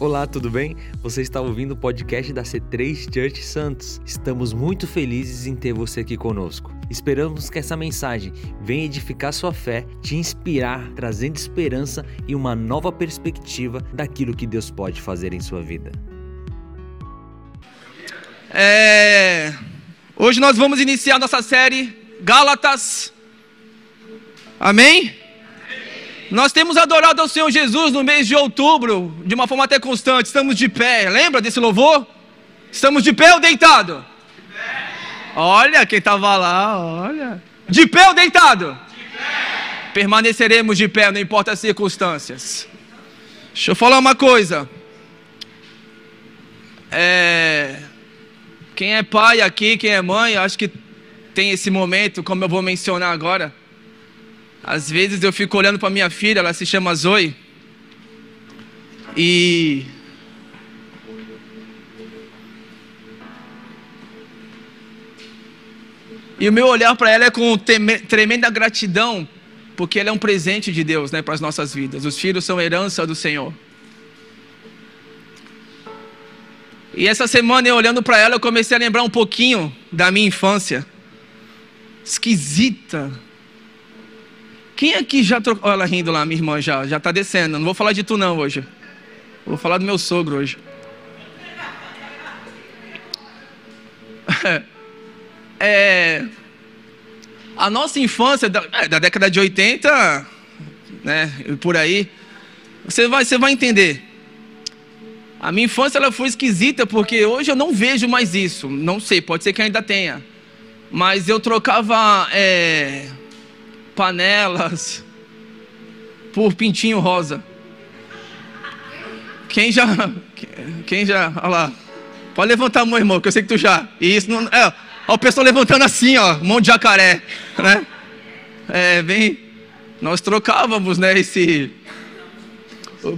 Olá, tudo bem? Você está ouvindo o podcast da C3 Church Santos. Estamos muito felizes em ter você aqui conosco. Esperamos que essa mensagem venha edificar sua fé, te inspirar, trazendo esperança e uma nova perspectiva daquilo que Deus pode fazer em sua vida. É... Hoje nós vamos iniciar nossa série Gálatas. Amém? Nós temos adorado ao Senhor Jesus no mês de outubro, de uma forma até constante. Estamos de pé. Lembra desse louvor? Estamos de pé ou deitado? De pé. Olha quem estava lá, olha. De pé ou deitado? De pé. Permaneceremos de pé, não importa as circunstâncias. Deixa eu falar uma coisa. É... Quem é pai aqui, quem é mãe, acho que tem esse momento, como eu vou mencionar agora às vezes eu fico olhando para minha filha, ela se chama Zoe. E E o meu olhar para ela é com tremenda gratidão, porque ela é um presente de Deus, né, para as nossas vidas. Os filhos são herança do Senhor. E essa semana eu olhando para ela, eu comecei a lembrar um pouquinho da minha infância. Esquisita, quem aqui já trocou. Olha ela rindo lá, minha irmã já, já tá descendo. Não vou falar de tu não hoje. Vou falar do meu sogro hoje. É, a nossa infância, da, é, da, década de 80, né, por aí, você vai, você vai entender. A minha infância ela foi esquisita porque hoje eu não vejo mais isso. Não sei, pode ser que ainda tenha. Mas eu trocava é, panelas por pintinho rosa. Quem já. Quem já. Olha lá. Pode levantar a mão, irmão, que eu sei que tu já. E isso não. É, ó, o pessoal levantando assim, ó, mão de jacaré. Né? É, bem. Nós trocávamos, né, esse.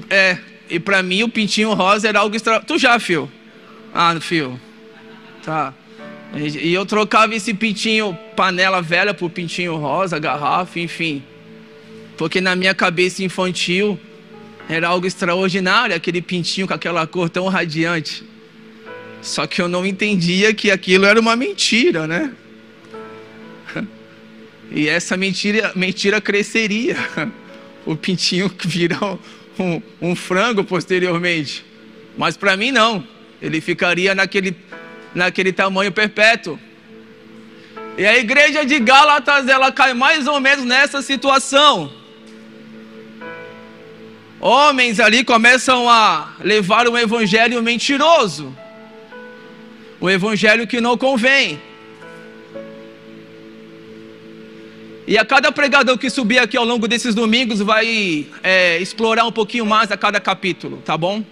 É, e para mim o pintinho rosa era algo extra. Tu já, fio? Ah, fio. Tá. E eu trocava esse pintinho, panela velha por pintinho rosa, garrafa, enfim. Porque na minha cabeça infantil era algo extraordinário, aquele pintinho com aquela cor tão radiante. Só que eu não entendia que aquilo era uma mentira, né? E essa mentira, mentira cresceria. O pintinho vira um, um frango posteriormente. Mas para mim não. Ele ficaria naquele naquele tamanho perpétuo. E a igreja de Gálatas, ela cai mais ou menos nessa situação. Homens ali começam a levar um evangelho mentiroso. Um evangelho que não convém. E a cada pregador que subir aqui ao longo desses domingos vai é, explorar um pouquinho mais a cada capítulo, tá bom?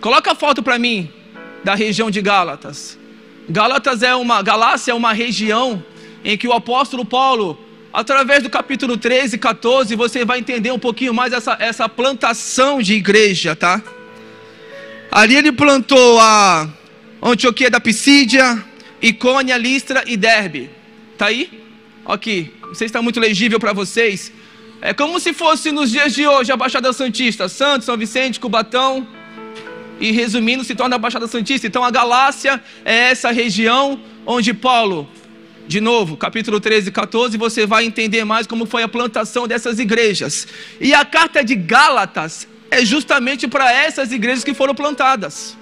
Coloca a foto para mim da região de Gálatas. Gálatas é uma, Galácia é uma região em que o apóstolo Paulo, através do capítulo 13 e 14, você vai entender um pouquinho mais essa, essa plantação de igreja, tá? Ali ele plantou a Antioquia da Pisídia, Icônia, Listra e Derbe. Tá aí? Aqui. Não sei se está muito legível para vocês. É como se fosse nos dias de hoje a Baixada Santista, Santos, São Vicente, Cubatão, e resumindo, se torna a Baixada Santista. Então a Galácia é essa região onde Paulo, de novo, capítulo 13 e 14, você vai entender mais como foi a plantação dessas igrejas. E a carta de Gálatas é justamente para essas igrejas que foram plantadas.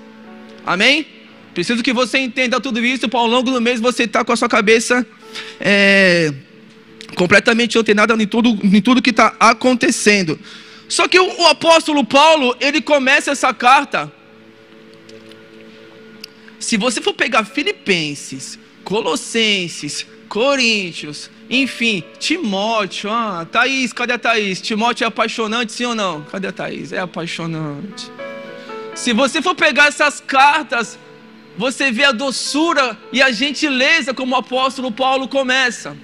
Amém? Preciso que você entenda tudo isso, para ao longo do mês você está com a sua cabeça é, completamente antenada em tudo, em tudo que está acontecendo. Só que o, o apóstolo Paulo, ele começa essa carta se você for pegar Filipenses, Colossenses, Coríntios, enfim, Timóteo, ah, Thaís, cadê a Thaís? Timóteo é apaixonante, sim ou não? Cadê a Thaís? É apaixonante. Se você for pegar essas cartas, você vê a doçura e a gentileza como o apóstolo Paulo começa.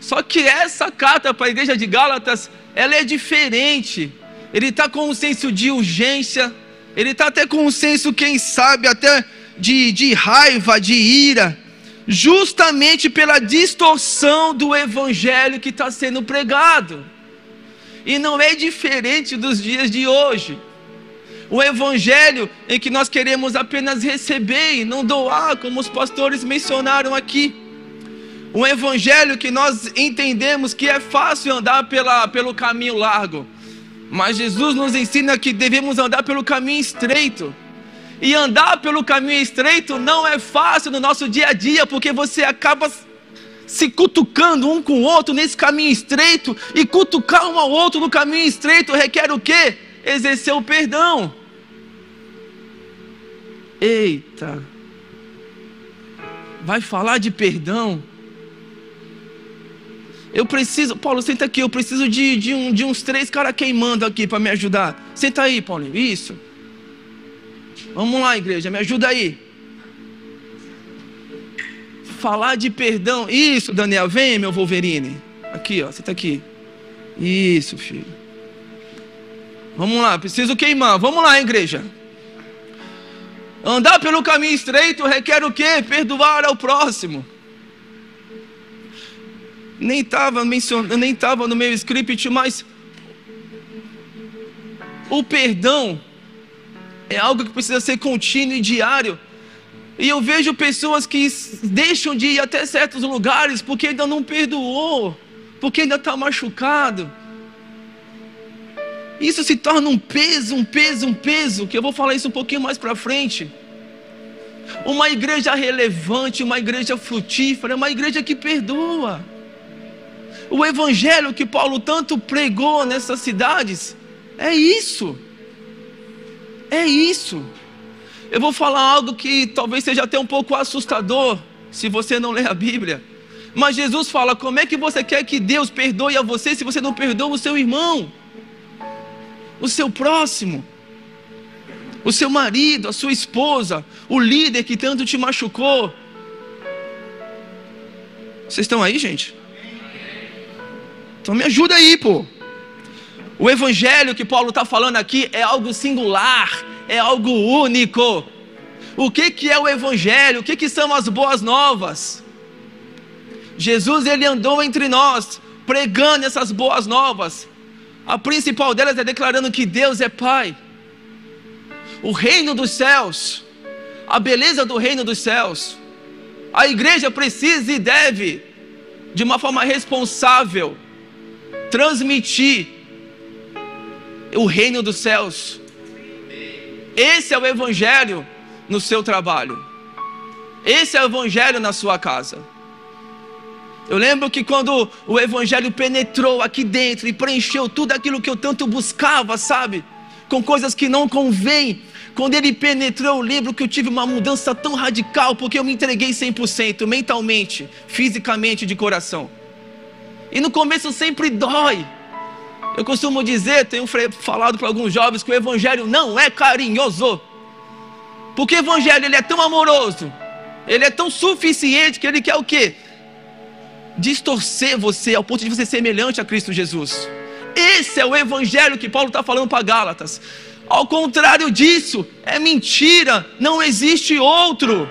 Só que essa carta para a igreja de Gálatas, ela é diferente. Ele está com um senso de urgência, ele está até com um senso, quem sabe, até de, de raiva, de ira, justamente pela distorção do evangelho que está sendo pregado. E não é diferente dos dias de hoje. O evangelho em que nós queremos apenas receber e não doar, como os pastores mencionaram aqui. Um evangelho que nós entendemos que é fácil andar pela, pelo caminho largo, mas Jesus nos ensina que devemos andar pelo caminho estreito. E andar pelo caminho estreito não é fácil no nosso dia a dia, porque você acaba se cutucando um com o outro nesse caminho estreito, e cutucar um ao outro no caminho estreito requer o quê? Exercer o perdão. Eita, vai falar de perdão? Eu preciso, Paulo, senta aqui, eu preciso de, de, um, de uns três caras queimando aqui para me ajudar. Senta aí, Paulinho, isso. Vamos lá, igreja, me ajuda aí. Falar de perdão. Isso, Daniel, vem, meu Wolverine. Aqui, ó, senta aqui. Isso, filho. Vamos lá, preciso queimar. Vamos lá, igreja. Andar pelo caminho estreito requer o quê? Perdoar ao próximo nem estava mencionando, nem estava no meu script, mas o perdão é algo que precisa ser contínuo e diário. E eu vejo pessoas que deixam de ir até certos lugares porque ainda não perdoou, porque ainda está machucado. Isso se torna um peso, um peso, um peso, que eu vou falar isso um pouquinho mais para frente. Uma igreja relevante, uma igreja frutífera, uma igreja que perdoa. O evangelho que Paulo tanto pregou nessas cidades é isso. É isso. Eu vou falar algo que talvez seja até um pouco assustador se você não ler a Bíblia. Mas Jesus fala: como é que você quer que Deus perdoe a você se você não perdoa o seu irmão, o seu próximo, o seu marido, a sua esposa, o líder que tanto te machucou? Vocês estão aí, gente? Então me ajuda aí, pô. O evangelho que Paulo está falando aqui é algo singular, é algo único. O que, que é o evangelho? O que, que são as boas novas? Jesus ele andou entre nós, pregando essas boas novas. A principal delas é declarando que Deus é Pai. O reino dos céus, a beleza do reino dos céus. A igreja precisa e deve, de uma forma responsável, transmitir o reino dos céus. Esse é o evangelho no seu trabalho. Esse é o evangelho na sua casa. Eu lembro que quando o evangelho penetrou aqui dentro e preencheu tudo aquilo que eu tanto buscava, sabe? Com coisas que não convêm. Quando ele penetrou, eu lembro que eu tive uma mudança tão radical, porque eu me entreguei 100%, mentalmente, fisicamente, de coração. E no começo sempre dói. Eu costumo dizer, tenho falado para alguns jovens que o evangelho não é carinhoso. Porque o evangelho ele é tão amoroso, ele é tão suficiente que ele quer o quê? Distorcer você ao ponto de você ser semelhante a Cristo Jesus. Esse é o evangelho que Paulo está falando para Gálatas. Ao contrário disso, é mentira, não existe outro.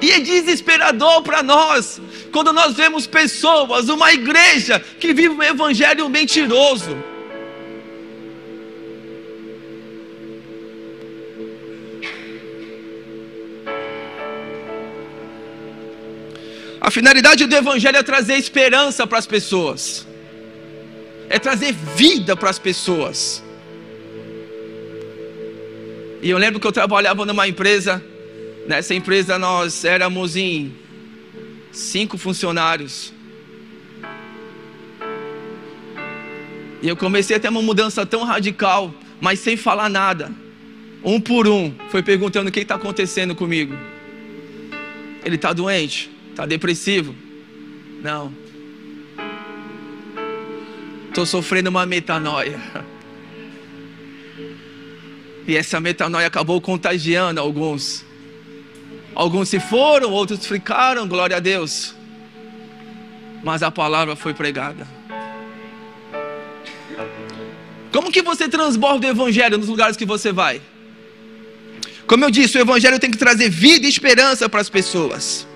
E é desesperador para nós quando nós vemos pessoas, uma igreja que vive um evangelho mentiroso. A finalidade do evangelho é trazer esperança para as pessoas. É trazer vida para as pessoas. E eu lembro que eu trabalhava numa empresa Nessa empresa nós éramos em cinco funcionários. E eu comecei a ter uma mudança tão radical, mas sem falar nada. Um por um, foi perguntando o que está acontecendo comigo. Ele está doente? Está depressivo? Não. Estou sofrendo uma metanoia. E essa metanoia acabou contagiando alguns. Alguns se foram, outros ficaram, glória a Deus. Mas a palavra foi pregada. Como que você transborda o evangelho nos lugares que você vai? Como eu disse, o evangelho tem que trazer vida e esperança para as pessoas.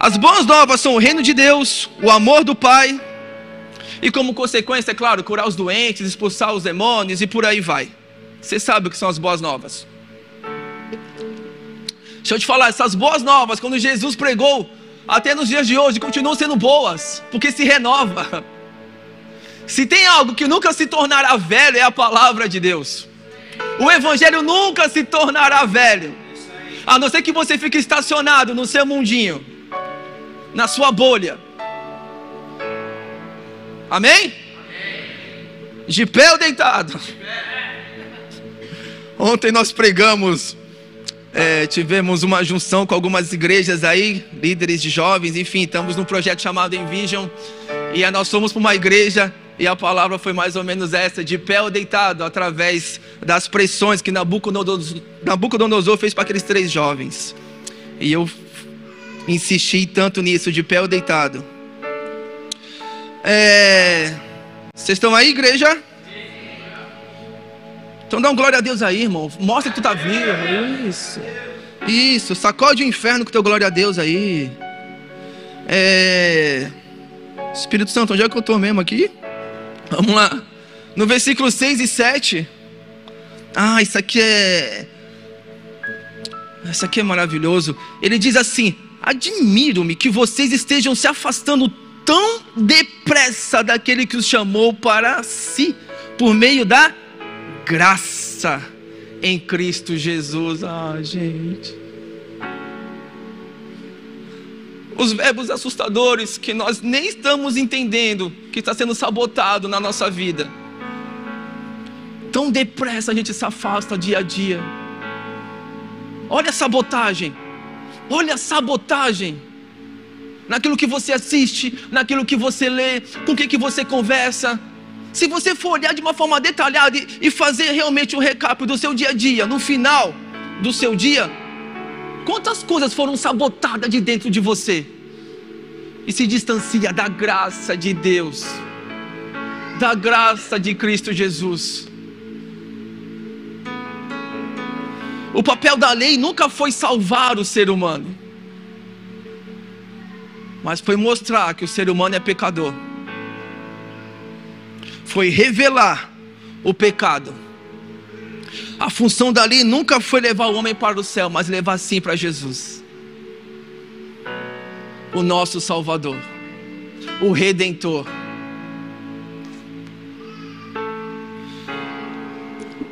As boas novas são o reino de Deus, o amor do Pai E como consequência, é claro, curar os doentes, expulsar os demônios e por aí vai. Você sabe o que são as boas novas. Deixa eu te falar, essas boas novas, quando Jesus pregou, até nos dias de hoje, continuam sendo boas, porque se renova. Se tem algo que nunca se tornará velho, é a palavra de Deus. O Evangelho nunca se tornará velho, a não ser que você fique estacionado no seu mundinho, na sua bolha. Amém? De pé ou deitado? Ontem nós pregamos, é, tivemos uma junção com algumas igrejas aí, líderes de jovens, enfim, estamos num projeto chamado Envision, e nós fomos para uma igreja e a palavra foi mais ou menos essa, de pé ou deitado, através das pressões que Nabucodonosor, Nabucodonosor fez para aqueles três jovens. E eu insisti tanto nisso, de pé ou deitado. É... Vocês estão aí, igreja? Então dá um glória a Deus aí, irmão. Mostra que tu tá vivo. Isso. Isso. Sacode o inferno com teu glória a Deus aí. É... Espírito Santo, onde é que eu estou mesmo aqui? Vamos lá. No versículo 6 e 7. Ah, isso aqui é. Isso aqui é maravilhoso. Ele diz assim: Admiro-me que vocês estejam se afastando tão depressa daquele que os chamou para si, por meio da graça em Cristo Jesus. Ah, gente. Os verbos assustadores que nós nem estamos entendendo que está sendo sabotado na nossa vida. Tão depressa a gente se afasta dia a dia. Olha a sabotagem. Olha a sabotagem naquilo que você assiste, naquilo que você lê, com quem que você conversa. Se você for olhar de uma forma detalhada e fazer realmente um recap do seu dia a dia, no final do seu dia, quantas coisas foram sabotadas de dentro de você? E se distancia da graça de Deus, da graça de Cristo Jesus. O papel da lei nunca foi salvar o ser humano mas foi mostrar que o ser humano é pecador. Foi revelar o pecado. A função dali nunca foi levar o homem para o céu, mas levar sim para Jesus. O nosso Salvador, o Redentor.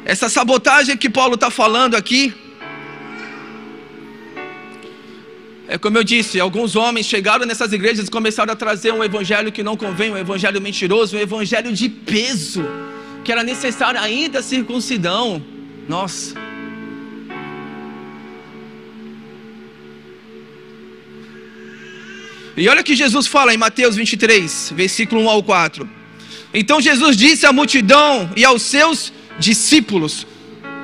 Essa sabotagem que Paulo está falando aqui, É como eu disse, alguns homens chegaram nessas igrejas e começaram a trazer um evangelho que não convém, um evangelho mentiroso, um evangelho de peso, que era necessário ainda a circuncidão. Nossa. E olha o que Jesus fala em Mateus 23, versículo 1 ao 4. Então Jesus disse à multidão e aos seus discípulos,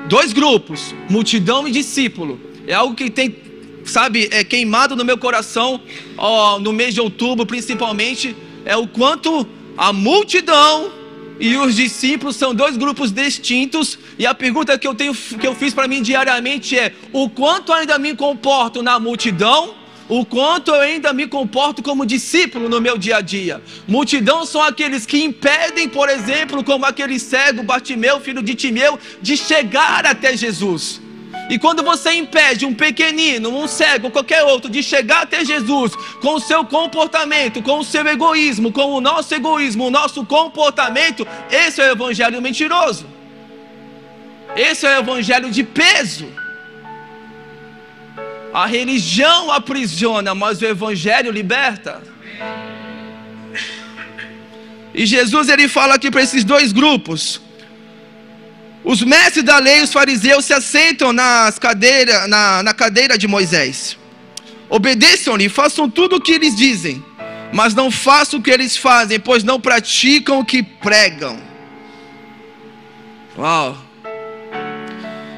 dois grupos, multidão e discípulo. É algo que tem sabe, é queimado no meu coração, ó, no mês de outubro principalmente, é o quanto a multidão e os discípulos são dois grupos distintos. E a pergunta que eu tenho que eu fiz para mim diariamente é: o quanto ainda me comporto na multidão? O quanto eu ainda me comporto como discípulo no meu dia a dia. Multidão são aqueles que impedem, por exemplo, como aquele cego Bartimeu, filho de Timeu, de chegar até Jesus. E quando você impede um pequenino, um cego, qualquer outro, de chegar até Jesus com o seu comportamento, com o seu egoísmo, com o nosso egoísmo, o nosso comportamento, esse é o evangelho mentiroso. Esse é o evangelho de peso. A religião aprisiona, mas o evangelho liberta. E Jesus ele fala aqui para esses dois grupos. Os mestres da lei, os fariseus, se assentam nas cadeira, na, na cadeira de Moisés. Obedeçam-lhe, façam tudo o que eles dizem, mas não façam o que eles fazem, pois não praticam o que pregam. Uau!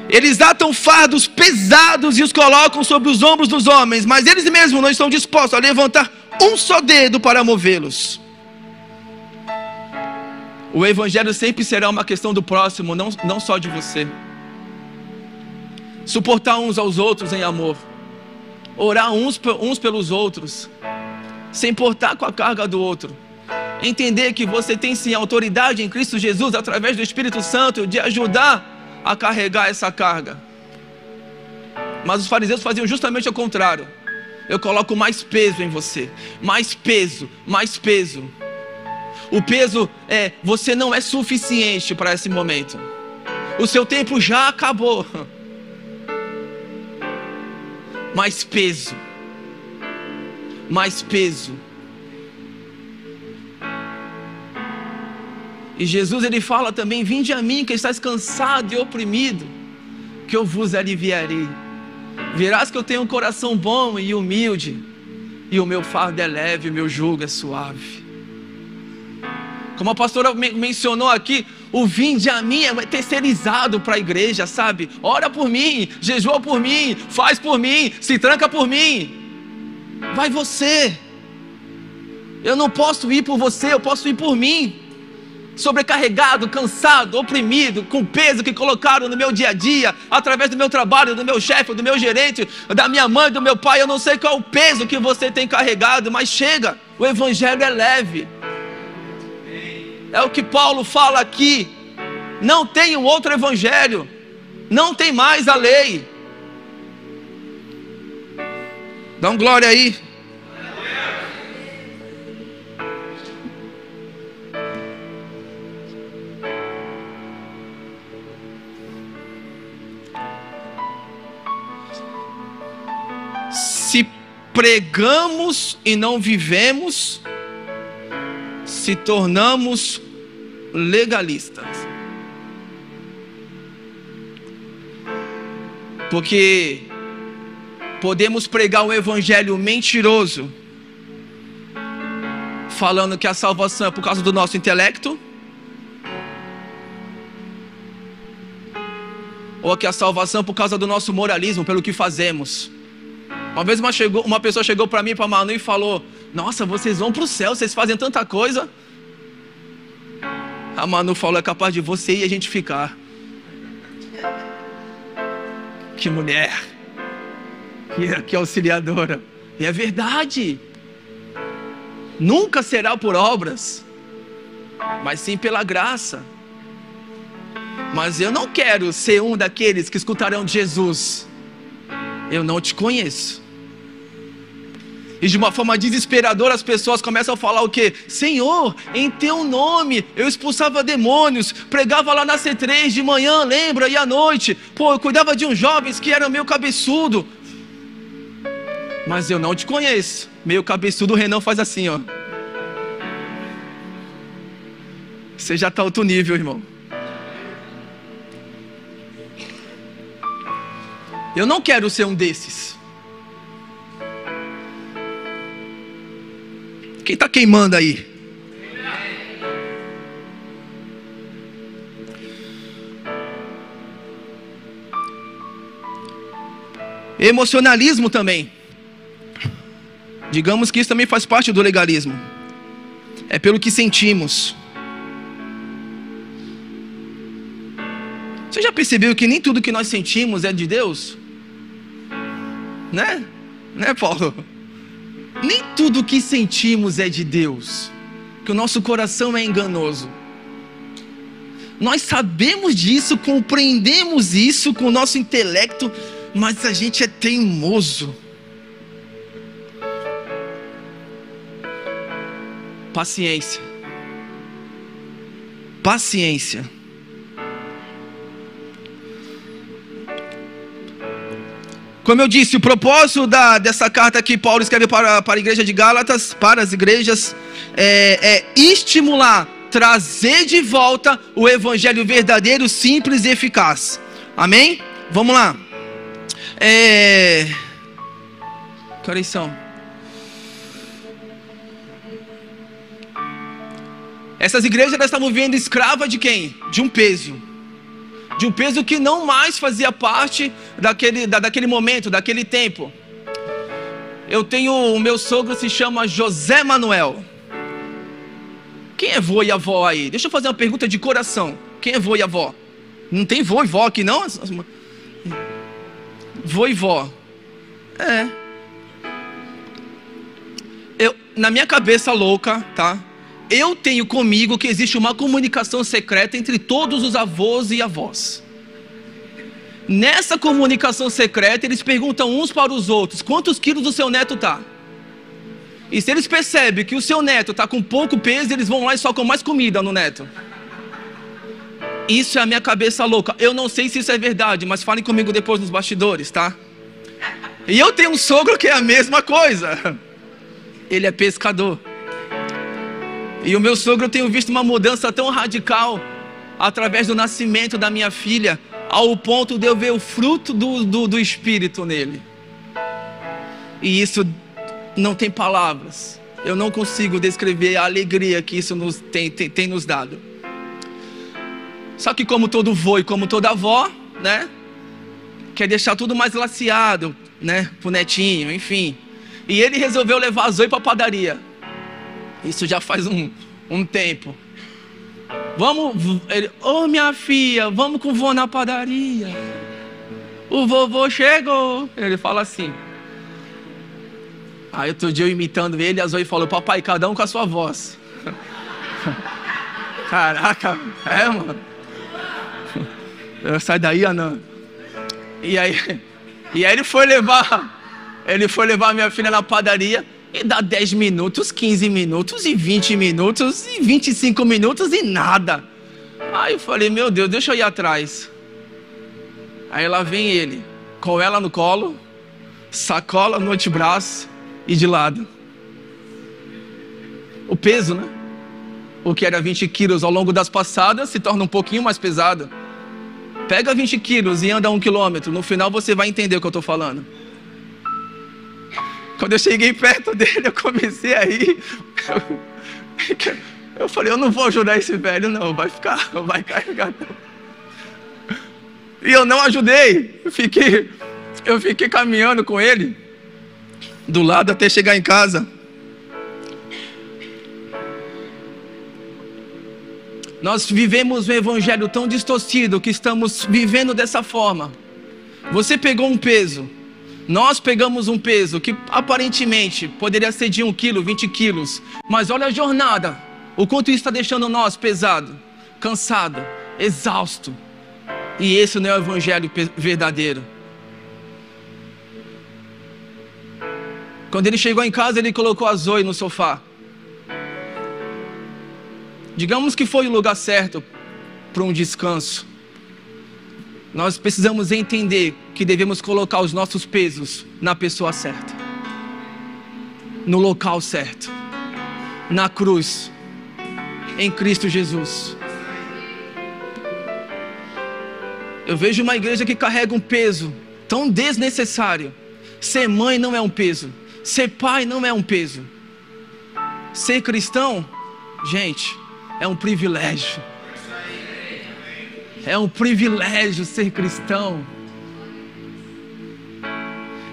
Eles atam fardos pesados e os colocam sobre os ombros dos homens, mas eles mesmos não estão dispostos a levantar um só dedo para movê-los. O Evangelho sempre será uma questão do próximo, não, não só de você. Suportar uns aos outros em amor. Orar uns, uns pelos outros. Se importar com a carga do outro. Entender que você tem sim autoridade em Cristo Jesus através do Espírito Santo de ajudar a carregar essa carga. Mas os fariseus faziam justamente o contrário. Eu coloco mais peso em você, mais peso, mais peso. O peso é você não é suficiente para esse momento. O seu tempo já acabou. Mais peso. Mais peso. E Jesus ele fala também: Vinde a mim que estás cansado e oprimido, que eu vos aliviarei. Verás que eu tenho um coração bom e humilde, e o meu fardo é leve, o meu jugo é suave. Como a pastora mencionou aqui, o vinde a mim é terceirizado para a igreja, sabe? Ora por mim, jejua por mim, faz por mim, se tranca por mim. Vai você. Eu não posso ir por você, eu posso ir por mim sobrecarregado, cansado, oprimido, com peso que colocaram no meu dia a dia, através do meu trabalho, do meu chefe, do meu gerente, da minha mãe, do meu pai. Eu não sei qual é o peso que você tem carregado, mas chega, o Evangelho é leve. É o que Paulo fala aqui. Não tem um outro Evangelho, não tem mais a lei. Dá um glória aí. se pregamos e não vivemos, se tornamos legalistas. Porque podemos pregar um evangelho mentiroso, falando que a salvação é por causa do nosso intelecto, ou que a salvação é por causa do nosso moralismo, pelo que fazemos. Uma vez uma, chegou, uma pessoa chegou para mim, para Manu, e falou: Nossa, vocês vão para o céu, vocês fazem tanta coisa. A Manu falou: É capaz de você e a gente ficar. Que mulher, que, que auxiliadora. E é verdade. Nunca será por obras, mas sim pela graça. Mas eu não quero ser um daqueles que escutarão de Jesus eu não te conheço. E de uma forma desesperadora as pessoas começam a falar o que? Senhor, em teu nome eu expulsava demônios, pregava lá na C3 de manhã, lembra? E à noite, pô, eu cuidava de uns jovens que eram meio cabeçudo. Mas eu não te conheço. Meio cabeçudo, o Renan faz assim, ó. Você já está outro nível, irmão. Eu não quero ser um desses. Quem está queimando aí? Emocionalismo também. Digamos que isso também faz parte do legalismo. É pelo que sentimos. Você já percebeu que nem tudo que nós sentimos é de Deus? Né? Né, Paulo? Nem tudo que sentimos é de Deus. Que o nosso coração é enganoso. Nós sabemos disso, compreendemos isso com o nosso intelecto, mas a gente é teimoso. Paciência. Paciência. Como eu disse, o propósito da, dessa carta que Paulo escreve para, para a igreja de Gálatas, para as igrejas, é, é estimular, trazer de volta o evangelho verdadeiro, simples e eficaz. Amém? Vamos lá. É... Que horas são? Essas igrejas estavam vivendo escrava de quem? De um peso de um peso que não mais fazia parte daquele, da, daquele momento, daquele tempo. Eu tenho, o meu sogro se chama José Manuel. Quem é vô e avó aí? Deixa eu fazer uma pergunta de coração. Quem é vô e avó? Não tem vô e vó aqui não? Vô e vó. É. Eu, na minha cabeça louca, tá? Eu tenho comigo que existe uma comunicação secreta entre todos os avós e avós. Nessa comunicação secreta, eles perguntam uns para os outros: quantos quilos o seu neto está? E se eles percebem que o seu neto está com pouco peso, eles vão lá e socam mais comida no neto. Isso é a minha cabeça louca. Eu não sei se isso é verdade, mas falem comigo depois nos bastidores, tá? E eu tenho um sogro que é a mesma coisa. Ele é pescador. E o meu sogro eu tenho visto uma mudança tão radical através do nascimento da minha filha, ao ponto de eu ver o fruto do, do, do Espírito nele. E isso não tem palavras. Eu não consigo descrever a alegria que isso nos tem, tem, tem nos dado. Só que como todo vô e como toda avó, né? Quer deixar tudo mais laciado, né? Pro netinho, enfim. E ele resolveu levar a Zoe para a padaria. Isso já faz um, um tempo. Vamos, ele, ô oh, minha filha, vamos com o vô na padaria. O vovô chegou. Ele fala assim. Aí outro dia eu imitando ele, a Zoe falou, papai, cada um com a sua voz. Caraca, é, mano. Sai daí, Anã. E aí, e aí ele foi levar, ele foi levar minha filha na padaria. E dá 10 minutos, 15 minutos, e 20 minutos, e 25 minutos e nada. Aí eu falei, meu Deus, deixa eu ir atrás. Aí lá vem ele, com ela no colo, sacola no antebraço e de lado. O peso, né? O que era 20 quilos ao longo das passadas se torna um pouquinho mais pesado. Pega 20 quilos e anda um quilômetro. No final você vai entender o que eu estou falando. Quando eu cheguei perto dele, eu comecei a rir. Eu falei, eu não vou ajudar esse velho, não. Vai ficar, vai carregar. Não. E eu não ajudei. Eu fiquei, eu fiquei caminhando com ele do lado até chegar em casa. Nós vivemos um evangelho tão distorcido que estamos vivendo dessa forma. Você pegou um peso, nós pegamos um peso que aparentemente poderia ser de 1 quilo, 20 quilos, mas olha a jornada, o quanto isso está deixando nós pesado, cansado, exausto. E esse não é o evangelho verdadeiro. Quando ele chegou em casa, ele colocou a Zoe no sofá. Digamos que foi o lugar certo para um descanso. Nós precisamos entender que devemos colocar os nossos pesos na pessoa certa, no local certo, na cruz, em Cristo Jesus. Eu vejo uma igreja que carrega um peso tão desnecessário. Ser mãe não é um peso, ser pai não é um peso. Ser cristão, gente, é um privilégio. É um privilégio ser cristão.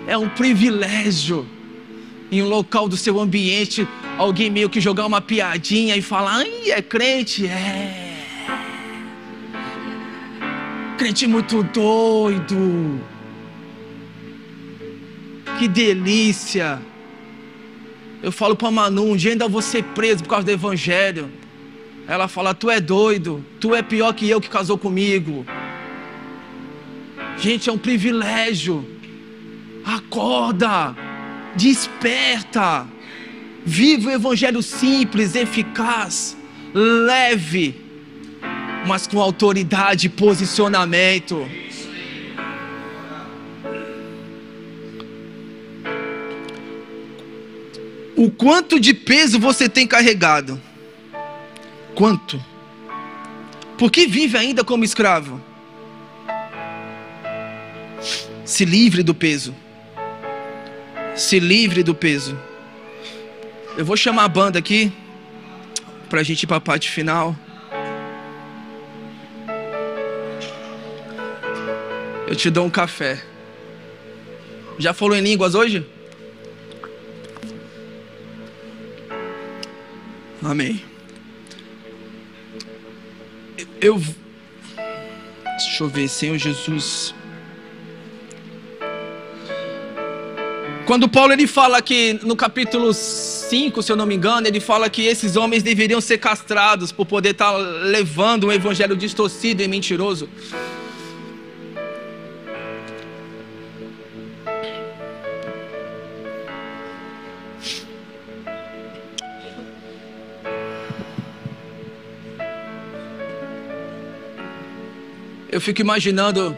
É um privilégio em um local do seu ambiente alguém meio que jogar uma piadinha e falar: "Ai, é crente, é". Crente muito doido. Que delícia. Eu falo para Manu, um dia ainda vou ser preso por causa do evangelho. Ela fala: Tu é doido, tu é pior que eu que casou comigo. Gente, é um privilégio. Acorda, desperta. Viva o evangelho simples, eficaz, leve, mas com autoridade e posicionamento. O quanto de peso você tem carregado? Quanto? Por que vive ainda como escravo? Se livre do peso. Se livre do peso. Eu vou chamar a banda aqui para a gente ir para a parte final. Eu te dou um café. Já falou em línguas hoje? Amém. Eu. Deixa eu ver, Senhor Jesus. Quando Paulo ele fala que no capítulo 5, se eu não me engano, ele fala que esses homens deveriam ser castrados por poder estar levando um evangelho distorcido e mentiroso. Eu fico imaginando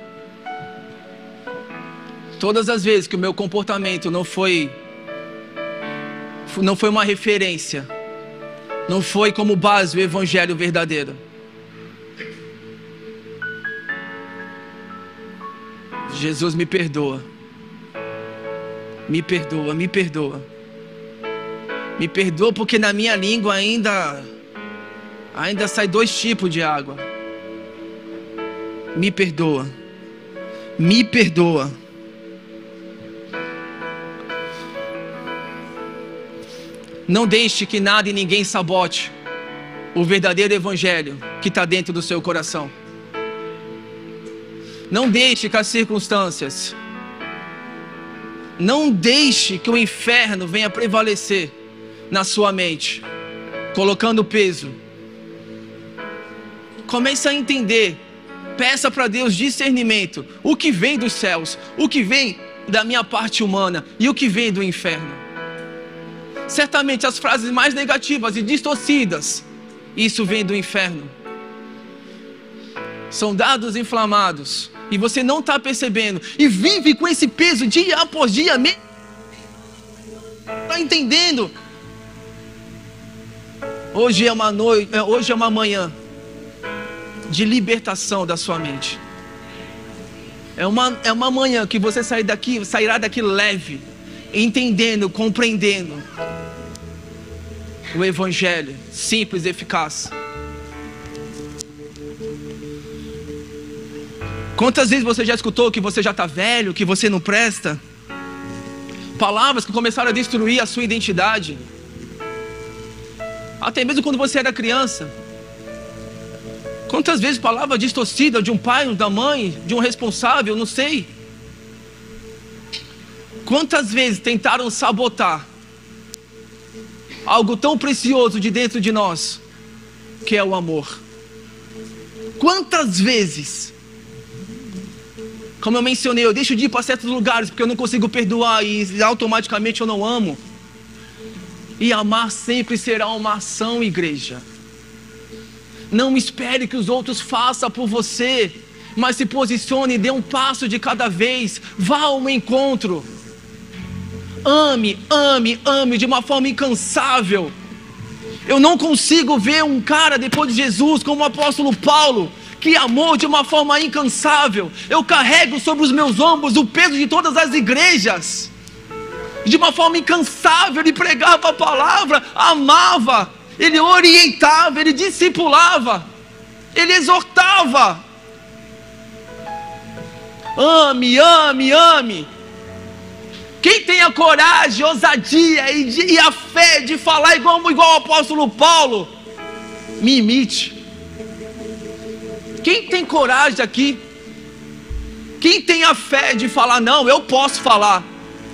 todas as vezes que o meu comportamento não foi não foi uma referência, não foi como base o evangelho verdadeiro. Jesus me perdoa. Me perdoa, me perdoa. Me perdoa porque na minha língua ainda ainda sai dois tipos de água. Me perdoa. Me perdoa. Não deixe que nada e ninguém sabote o verdadeiro evangelho que está dentro do seu coração. Não deixe que as circunstâncias, não deixe que o inferno venha prevalecer na sua mente, colocando peso. Comece a entender, peça para Deus discernimento, o que vem dos céus, o que vem da minha parte humana e o que vem do inferno certamente as frases mais negativas e distorcidas, isso vem do inferno. São dados inflamados e você não está percebendo e vive com esse peso dia após dia. Está entendendo? Hoje é uma noite, é, hoje é uma manhã de libertação da sua mente. É uma, é uma manhã que você sair daqui, sairá daqui leve, entendendo, compreendendo o Evangelho simples e eficaz. Quantas vezes você já escutou que você já está velho, que você não presta? Palavras que começaram a destruir a sua identidade. Até mesmo quando você era criança. Quantas vezes palavra distorcida de um pai, da mãe, de um responsável, não sei. Quantas vezes tentaram sabotar algo tão precioso de dentro de nós, que é o amor. Quantas vezes, como eu mencionei, eu deixo de ir para certos lugares porque eu não consigo perdoar e automaticamente eu não amo. E amar sempre será uma ação, igreja. Não espere que os outros façam por você, mas se posicione e dê um passo de cada vez. Vá ao encontro. Ame, ame, ame de uma forma incansável. Eu não consigo ver um cara depois de Jesus como o apóstolo Paulo, que amou de uma forma incansável. Eu carrego sobre os meus ombros o peso de todas as igrejas. De uma forma incansável, ele pregava a palavra, amava, ele orientava, ele discipulava, ele exortava. Ame, ame, ame. Quem tem a coragem, ousadia e, de, e a fé de falar igual, igual o apóstolo Paulo, me imite. Quem tem coragem aqui? Quem tem a fé de falar, não, eu posso falar,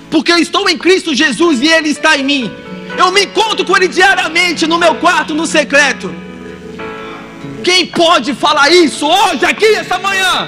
porque eu estou em Cristo Jesus e Ele está em mim. Eu me encontro com Ele diariamente no meu quarto, no secreto. Quem pode falar isso hoje, aqui, essa manhã?